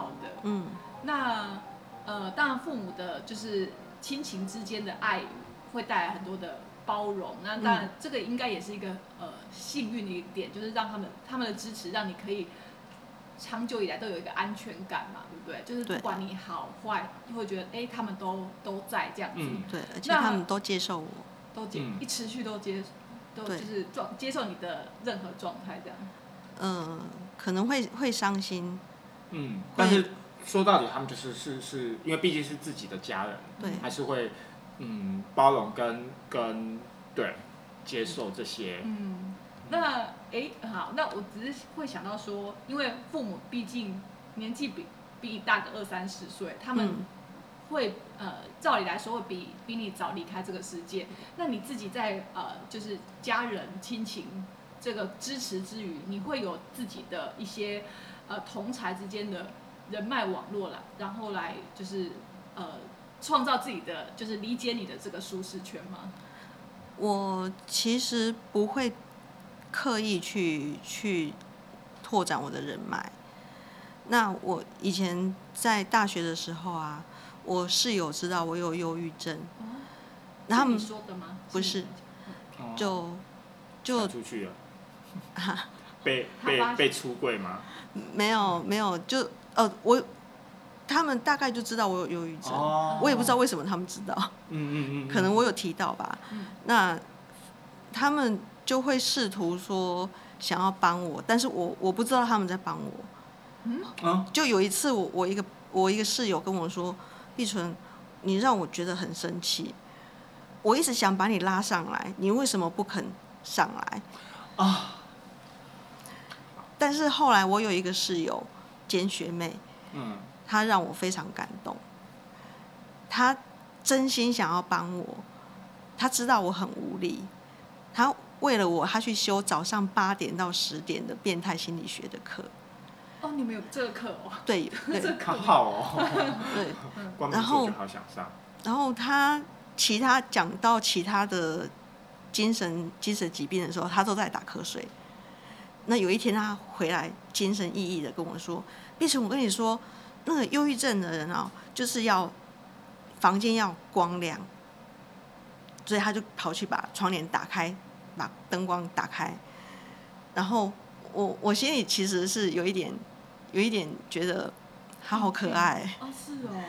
好的，嗯，那，呃，当然父母的就是亲情之间的爱会带来很多的包容，那当然这个应该也是一个呃幸运的一点，就是让他们他们的支持，让你可以长久以来都有一个安全感嘛，对不对？就是不管你好坏，就会觉得哎、他们都都在这样子。嗯对，而且他们都接受我。都接、嗯一持续都接，都就是状接受你的任何状态这样。嗯，可能会会伤心，嗯，但是说到底，他们就是是是因为毕竟是自己的家人，对还是会嗯包容跟跟对接受这些。嗯，那哎好，那我只是会想到说，因为父母毕竟年纪比比你大个二三十岁，他们嗯会、呃照理来说会比比你早离开这个世界。那你自己在呃就是家人亲情这个支持之余，你会有自己的一些呃同才之间的人脉网络啦，然后来就是呃创造自己的就是理解你的这个舒适圈吗？我其实不会刻意去去拓展我的人脉。那我以前在大学的时候啊，我室友知道我有忧郁症，哦，然后他们说的吗？不是你哦就就出去了，被被被出柜吗？没有没有就呃我他们大概就知道我有忧郁症，哦我也不知道为什么他们知道，嗯嗯嗯，可能我有提到吧。嗯那他们就会试图说想要帮我，但是我我不知道他们在帮我。嗯就有一次我我一个我一个室友跟我说，碧纯，你让我觉得很生气，我一直想把你拉上来，你为什么不肯上来？啊，但是后来我有一个室友兼学妹，嗯她让我非常感动，她真心想要帮我，她知道我很无力，她为了我，她去修早上八点到十点的变态心理学的课，哦，你们有这个课哦？对 对这课好哦，对，然后好想上。然后他其他讲到其他的精神精神疾病的时候，他都在打瞌睡。那有一天他回来精神奕奕的跟我说：“碧晨，我跟你说，那个忧郁症的人啊，就是要房间要光亮，所以他就跑去把窗帘打开，把灯光打开。然后我我心里其实是有一点有一点觉得他好可爱。”哦，是哦。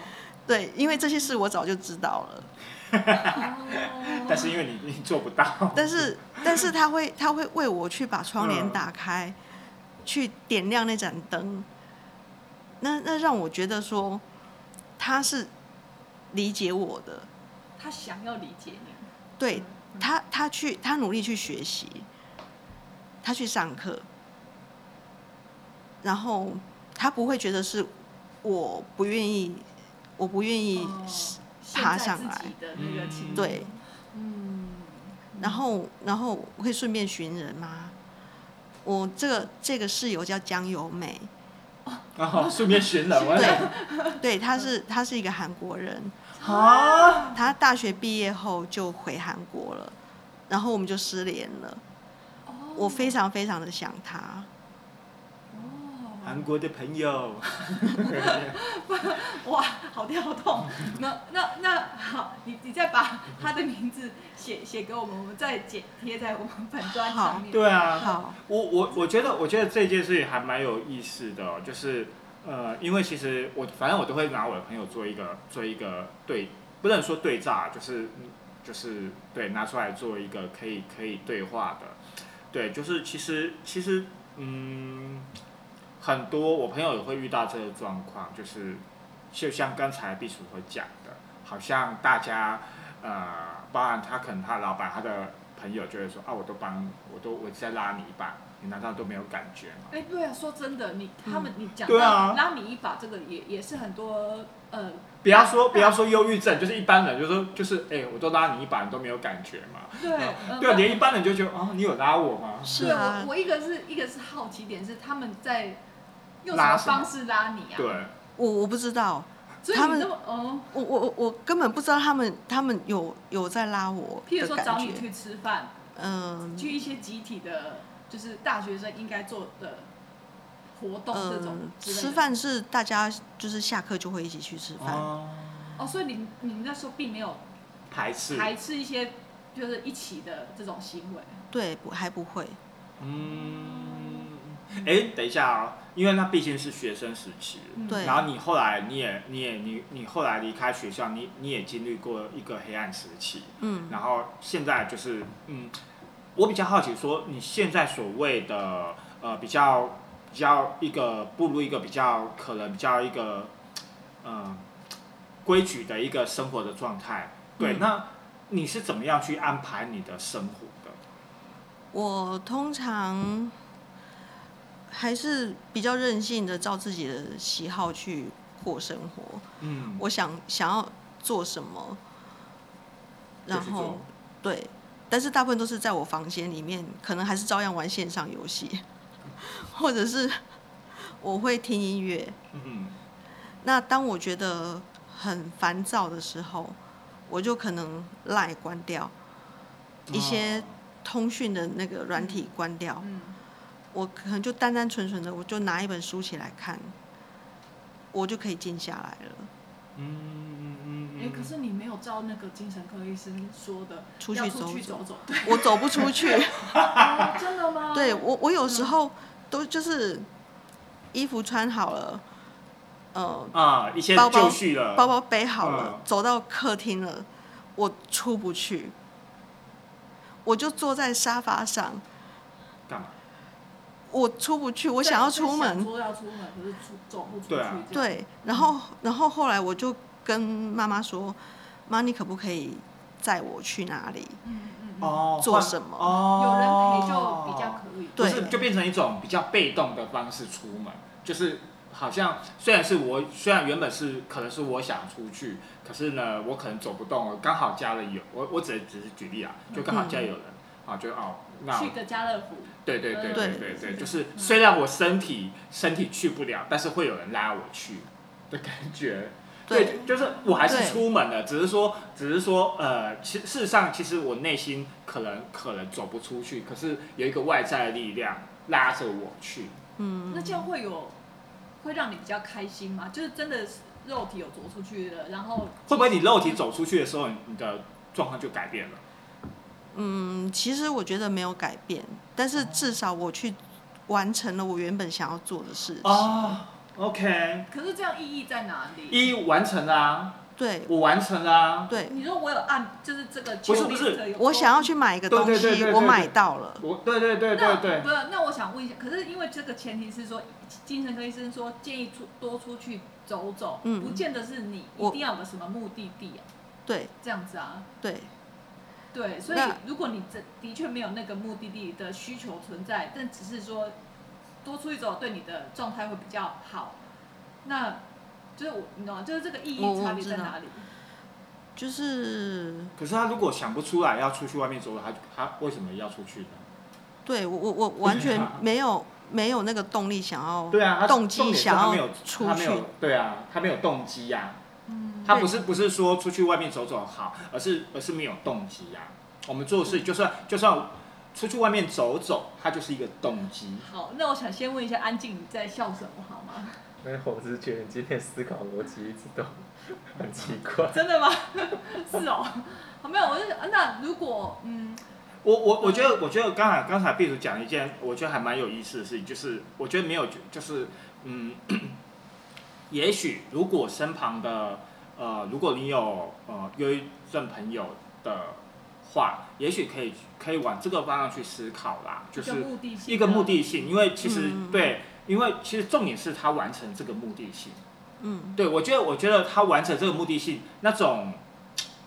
对，因为这些事我早就知道了，哦 但是因为你你做不到，但是但是他会他会为我去把窗帘嗯打开，去点亮那盏灯，那那让我觉得说他是理解我的，他想要理解你。对他他去他努力去学习，他去上课，然后他不会觉得是我不愿意，我不愿意哦爬上来己的那个情境对，嗯，然后然后会顺便寻人吗？我这个这个室友叫江由美，然后顺便寻人，我对，对，他是他是一个韩国人，啊，她大学毕业后就回韩国了，然后我们就失联了。哦。我非常非常的想她，哦，韩国的朋友，哇，好跳动。那那那好，你你再把他的名字写写给我们，我们再剪贴在我们本专上面。对啊，好，我我我觉得我觉得这件事情还蛮有意思的、哦，就是呃，因为其实我反正我都会拿我的朋友做一个做一个对，不能说对炸，就是就是对拿出来做一个可以可以对话的，对，就是其实其实嗯，很多我朋友也会遇到这个状况，就是就像刚才毕叔所讲的，好像大家呃，包含他可能他老板、他的朋友就会说啊，我都帮我都我在拉你一把，你难道都没有感觉吗？哎，对啊，说真的，你他们你讲对啊拉你一把，这个也也是很多呃，不要说不要说忧郁症，就是一般人就说就是哎、我都拉你一把，你都没有感觉嘛。对，呃对啊，连一般人就觉得啊，你有拉我吗？是啊我，我一个是一个是好奇点是他们在用什么拉什么方式拉你啊？，对，我我不知道，所以他们哦，我我我我根本不知道他们他们有有在拉我譬如说找你去吃饭，嗯去一些集体的，就是大学生应该做的活动这种吃饭是大家就是下课就会一起去吃饭，哦，哦，所以你你那时候并没有排斥，排斥一些就是一起的这种行为。对，不还不会，嗯，哎，等一下啊、因为那毕竟是学生时期，然后你后来你也你也你你后来离开学校，你你也经历过一个黑暗时期，嗯，然后现在就是嗯，我比较好奇说你现在所谓的呃比较比较一个步入一个比较可能比较一个嗯规矩的一个生活的状态，对，嗯那你是怎么样去安排你的生活的？我通常还是比较任性的，照自己的喜好去过生活。嗯，我想想要做什么，然后对，但是大部分都是在我房间里面，可能还是照样玩线上游戏，或者是我会听音乐。嗯那当我觉得很烦躁的时候，我就可能赖关掉，一些通讯的那个软体关掉，嗯，我可能就单单纯纯的，我就拿一本书起来看，我就可以静下来了。嗯嗯嗯哎、可是你没有照那个精神科医生说的，出去走走走 我走不出去。哦真的吗？对我，我有时候都就是衣服穿好了，呃，啊，一些包包就绪了，包包背好了，嗯走到客厅了，我出不去，我就坐在沙发上？我出不去，我我想要出门，说要出门，可是出走不出去。对啊这样，对，然后然后后来我就跟妈妈说，妈，你可不可以载我去哪里？嗯哦，做什么哦，有人陪就比较可以。不是对就变成一种比较被动的方式出门，就是好像虽然是我虽然原本是可能是我想出去，可是呢我可能走不动了，刚好家里有我我只只是举例啊，就刚好家里有人、啊，就哦那去个家乐福，对对对对对对对，对就是虽然我身体身体去不了，但是会有人拉我去的感觉。对，就是我还是出门了，只是说，只是说，呃，其事实上，其实我内心可能可能走不出去，可是有一个外在的力量拉着我去。嗯，那这样会有会让你比较开心吗？就是真的是肉体有走出去了，然后会不会你肉体走出去的时候，你的状况就改变了？嗯，其实我觉得没有改变，但是至少我去完成了我原本想要做的事情。哦，OK，可是这样意义在哪里？一完成啦、对我完成啦、对，你说我有按，就是这个不是不是我想要去买一个东西，对对对对我买到了。我对对对对那对不，是，那我想问一下，可是因为这个前提是说，精神科医生说建议出多出去走走，嗯不见得是你一定要有个什么目的地啊，对这样子啊。对，对，所以如果你这的确没有那个目的地的需求存在，但只是说多出去走对你的状态会比较好，那就是我你懂吗？就是这个意我义差别在哪里？就是可是他如果想不出来要出去外面走，他他为什么要出去呢？对我我我完全 没有没有那个动力想要对啊，他动重机想要出去。他没有对啊，他没有动机呀、嗯，他不是不是说出去外面走走好，而是而是没有动机呀、我们做事就算就算出去外面走走，它就是一个动机。好，那我想先问一下安静，你在笑什么好吗？没有，我只是觉得你今天思考逻辑一直都很奇怪。真的吗？是哦，好没有，我就那如果嗯，我我我觉得我觉得刚才刚才毕主讲一件我觉得还蛮有意思的事情，就是我觉得没有就是嗯，也许如果身旁的呃，如果你有呃忧郁症朋友的话，也许可以可以往这个方向去思考啦，就是一个目的性，因为其实、嗯对，因为其实重点是他完成这个目的性。嗯，对我觉得，我觉得他完成这个目的性，那种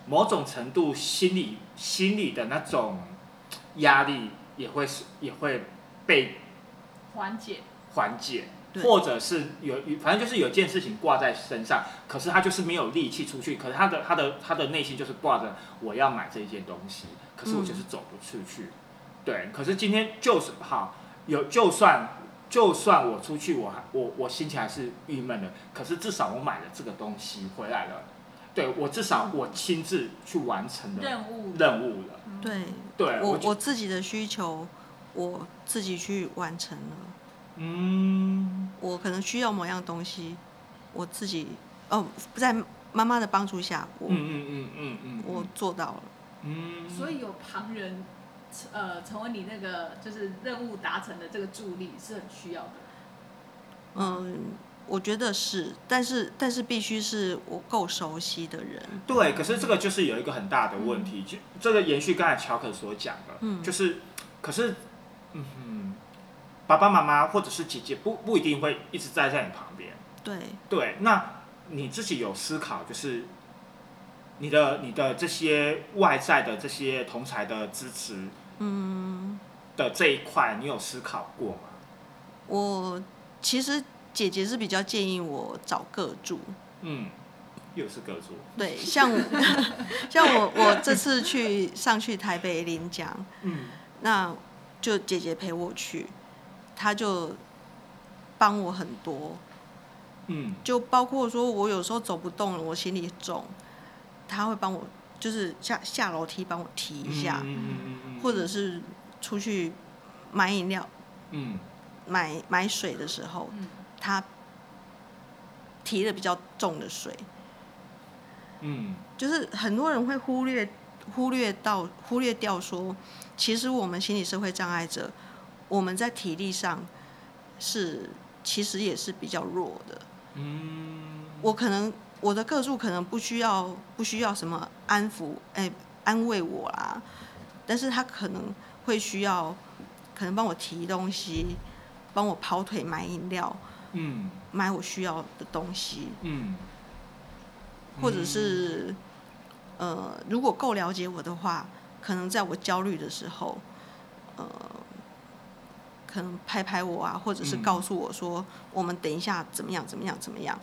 某种程度心理心理的那种压力也会是也会被缓解，缓解，对或者是有反正就是有件事情挂在身上，可是他就是没有力气出去，可是他的他的他的内心就是挂着我要买这一件东西，可是我就是走不出去。对，可是今天就是好有就算就算我出去，我还我我心情还是郁闷的，可是至少我买了这个东西回来了，对我至少我亲自去完成了任务，任务了。对对，我我自己的需求，我自己去完成了。嗯我可能需要某样东西，我自己哦，在妈妈的帮助下，我、嗯嗯嗯嗯嗯，我做到了。嗯，所以有旁人，呃，成为你那个就是任务达成的这个助力是很需要的。嗯，我觉得是，但是但是必须是我够熟悉的人。对，可是这个就是有一个很大的问题，就这个延续刚才乔可所讲的，嗯就是，可是，嗯哼，爸爸妈妈或者是姐姐不不一定会一直待在你旁边，对，对，那你自己有思考，就是你的你的这些外在的这些同才的支持嗯，的这一块，你有思考过吗？我其实姐姐是比较建议我找个住。嗯，又是各做，对，像我 像我我这次去上去台北领奖，嗯。那就姐姐陪我去，她就帮我很多，嗯。就包括说我有时候走不动了，我行李重，他会帮我，就是下下楼梯帮我提一下，嗯嗯嗯嗯，或者是出去买饮料、嗯。买买水的时候，嗯，他提的比较重的水，嗯。就是很多人会忽略忽略到忽略掉说，其实我们心理社会障碍者，我们在体力上是其实也是比较弱的。嗯，我可能我的个数可能不需要不需要什么安抚哎、安慰我啦，但是他可能会需要可能帮我提东西，帮我跑腿买饮料，嗯。买我需要的东西。嗯，或者是呃，如果够了解我的话，可能在我焦虑的时候，呃，可能拍拍我啊，或者是嗯告诉我说，我们等一下怎么样怎么样怎么样，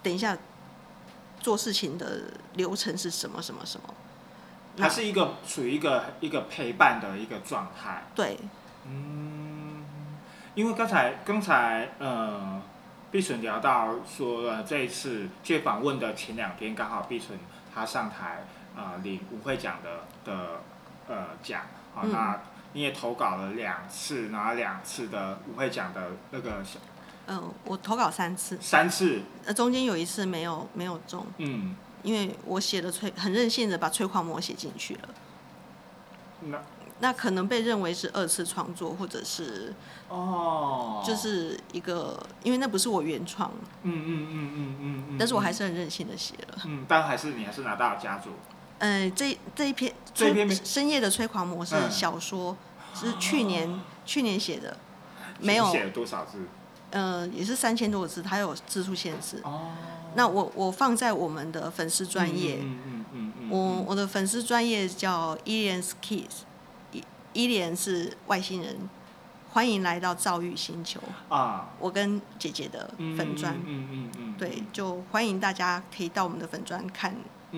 等一下做事情的流程是什么什么什么。它是一个属于一个一个陪伴的一个状态。对，嗯，因为刚才刚才呃，碧纯聊到说，呃，这一次去访问的前两天，刚好碧纯他上台啊、呃领舞会奖的的呃奖啊，嗯那你也投稿了两次，拿两次的舞会奖的那个小嗯、我投稿三次，三次，呃，中间有一次没有没有中，嗯，因为我写的催很任性的把催狂魔写进去了。那那可能被认为是二次创作，或者是哦，就是一个，因为那不是我原创，嗯嗯嗯嗯嗯嗯，但是我还是很任性的写了。嗯，但还是你还是拿到了佳作，呃，这这一篇这一篇深夜的催狂魔是嗯小说，是去年去年写的，没有写了多少字？呃也是三千多个字，它有字数限制。哦，那我我放在我们的粉丝专业，嗯嗯嗯嗯，我我的粉丝专业叫 Aliens Kids，伊伊莲是外星人，欢迎来到躁郁星球。啊，我跟姐姐的粉砖，嗯嗯嗯，对，就欢迎大家可以到我们的粉砖看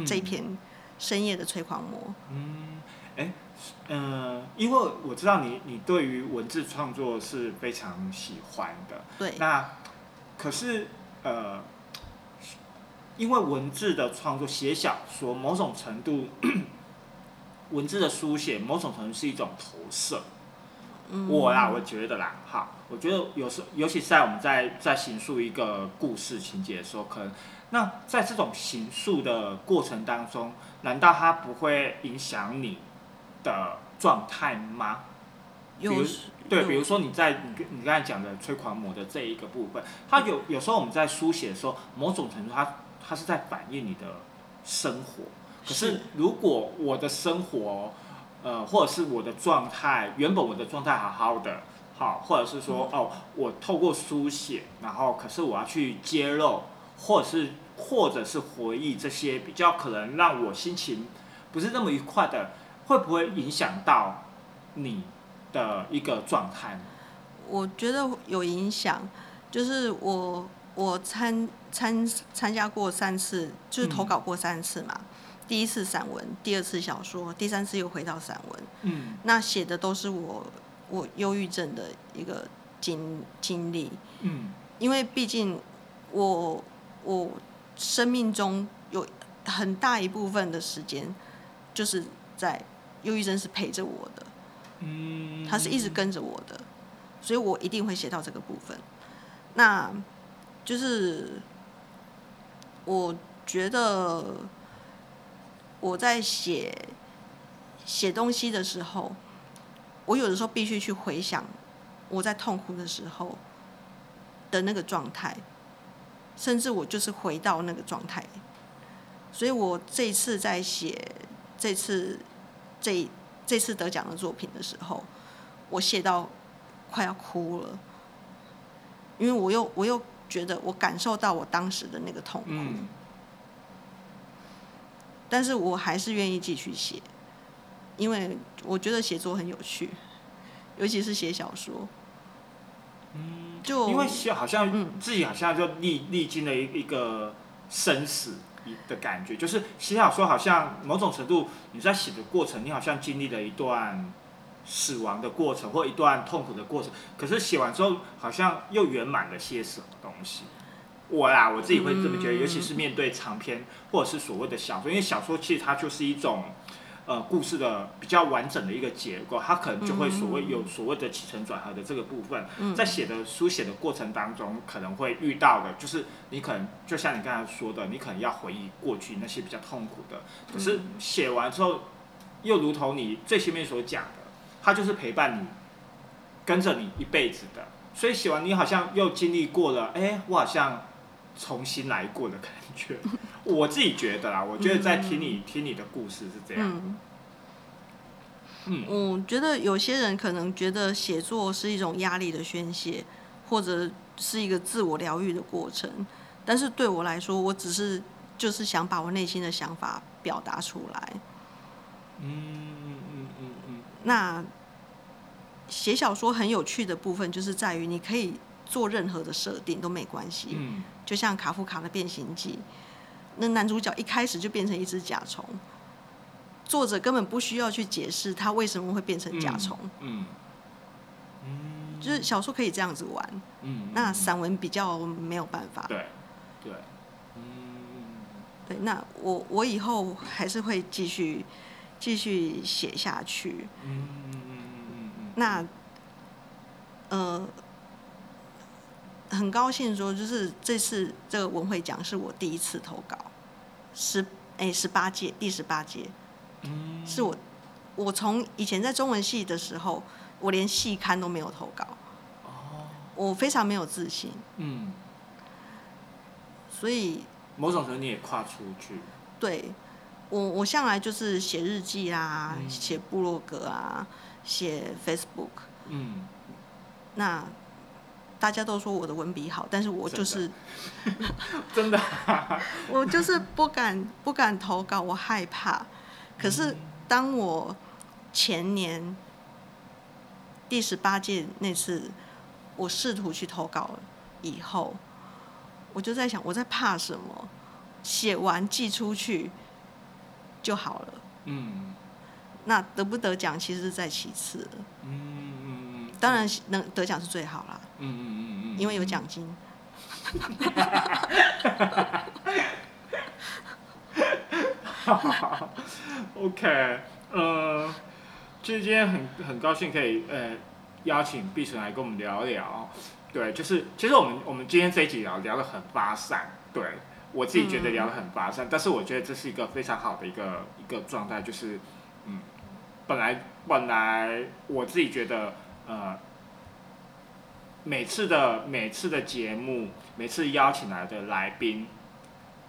这一篇深夜的催狂魔。嗯，哎，嗯，因为我知道你你对于文字创作是非常喜欢的，对，那可是呃，因为文字的创作写小说，某种程度 文字的书写，某种程度是一种投射。嗯我啦，我觉得啦，好，我觉得有时候，尤其是在我们在在形塑一个故事情节的时候，可能那在这种形塑的过程当中，难道它不会影响你的状态吗？比如有对，比如说你在你你刚才讲的催狂魔的这一个部分，它有有时候我们在书写的时候，某种程度它它是在反映你的生活。可是是如果我的生活，呃，或者是我的状态，原本我的状态好好的，好，或者是说哦，我透过书写，然后可是我要去揭露，或者是或者是回忆这些比较可能让我心情不是那么愉快的会不会影响到你的一个状态呢？我觉得有影响，就是我我参参参加过三次，就是投稿过三次嘛。第一次散文，第二次小说，第三次又回到散文。嗯那写的都是我我忧郁症的一个经经历，嗯因为毕竟我我生命中有很大一部分的时间就是在忧郁症是陪着我的，嗯，他是一直跟着我的，所以我一定会写到这个部分。那就是我觉得我在写写东西的时候，我有的时候必须去回想我在痛苦的时候的那个状态，甚至我就是回到那个状态。所以我这次在写这次这这次得奖的作品的时候，我写到快要哭了，因为我又我又觉得我感受到我当时的那个痛苦，嗯但是我还是愿意继续写，因为我觉得写作很有趣，尤其是写小说。嗯，就因为写好像嗯自己好像就历历经了一一个生死的感觉，就是写小说好像某种程度你在写的过程，你好像经历了一段死亡的过程或一段痛苦的过程，可是写完之后好像又圆满了些什么东西。我啦，我自己会这么觉得，嗯尤其是面对长篇或者是所谓的小说，因为小说其实它就是一种呃故事的比较完整的一个结构，它可能就会所谓有所谓的起承转合的这个部分，嗯。在写的书写的过程当中，可能会遇到的，就是你可能就像你刚才说的，你可能要回忆过去那些比较痛苦的，可是写完之后，又如同你最前面所讲的，它就是陪伴你，跟着你一辈子的，所以写完你好像又经历过了，哎，我好像重新来过的感觉。我自己觉得啦，我觉得在听你、听你的故事是这样。嗯，嗯我觉得有些人可能觉得写作是一种压力的宣泄，或者是一个自我疗愈的过程。但是对我来说，我只是就是想把我内心的想法表达出来。嗯嗯嗯嗯嗯那写小说很有趣的部分，就是在于你可以做任何的设定都没关系。嗯就像卡夫卡的《变形记》，那男主角一开始就变成一只甲虫，作者根本不需要去解释他为什么会变成甲虫，嗯。嗯。就是小说可以这样子玩，嗯，那散文比较没有办法。对对，嗯对，那我我以后还是会继续继续写下去。嗯嗯嗯嗯嗯。那呃，很高兴说，就是这次这个文汇奖是我第一次投稿，十哎十八届第十八届，嗯。是我我从以前在中文系的时候，我连系刊都没有投稿，哦。我非常没有自信，嗯，所以某种程度你也跨出去，对我我向来就是写日记啊，嗯。写部落格啊，写 Facebook，嗯。那大家都说我的文笔好，但是我就是真的，我就是不敢不敢投稿，我害怕。可是当我前年第十八届那次，我试图去投稿以后，我就在想，我在怕什么？写完寄出去就好了。嗯那得不得奖其实是在其次的，嗯嗯嗯，当然能得奖是最好啦，嗯嗯嗯嗯，因为有奖金。OK，呃，其实今天很很高兴可以呃邀请碧纯来跟我们聊聊，对，就是其实我们我们今天这一集聊聊的很发散，对我自己觉得聊的很发散，但是我觉得这是一个非常好的一个一个状态，就是嗯，本来本来我自己觉得呃。每次的每次的节目，每次邀请来的来宾，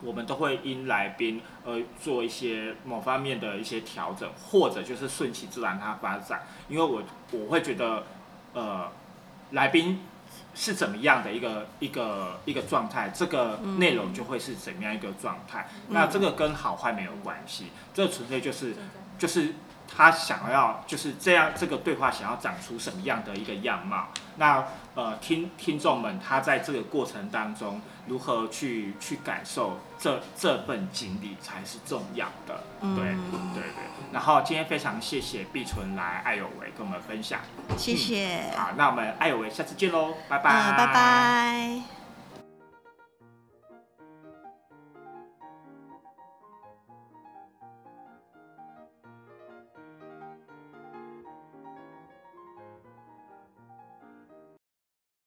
我们都会因来宾而做一些某方面的一些调整，或者就是顺其自然它发展。因为我我会觉得，呃，来宾是怎么样的一个一个一个状态，这个内容就会是怎么样一个状态。那这个跟好坏没有关系，这纯粹就是就是他想要就是这样这个对话想要长出什么样的一个样貌。那呃听听众们他在这个过程当中如何去去感受这这份经历才是重要的。对嗯对对。然后今天非常谢谢碧纯来爱有为跟我们分享。谢谢，好，那我们爱有为下次见喽，拜拜。嗯，拜拜。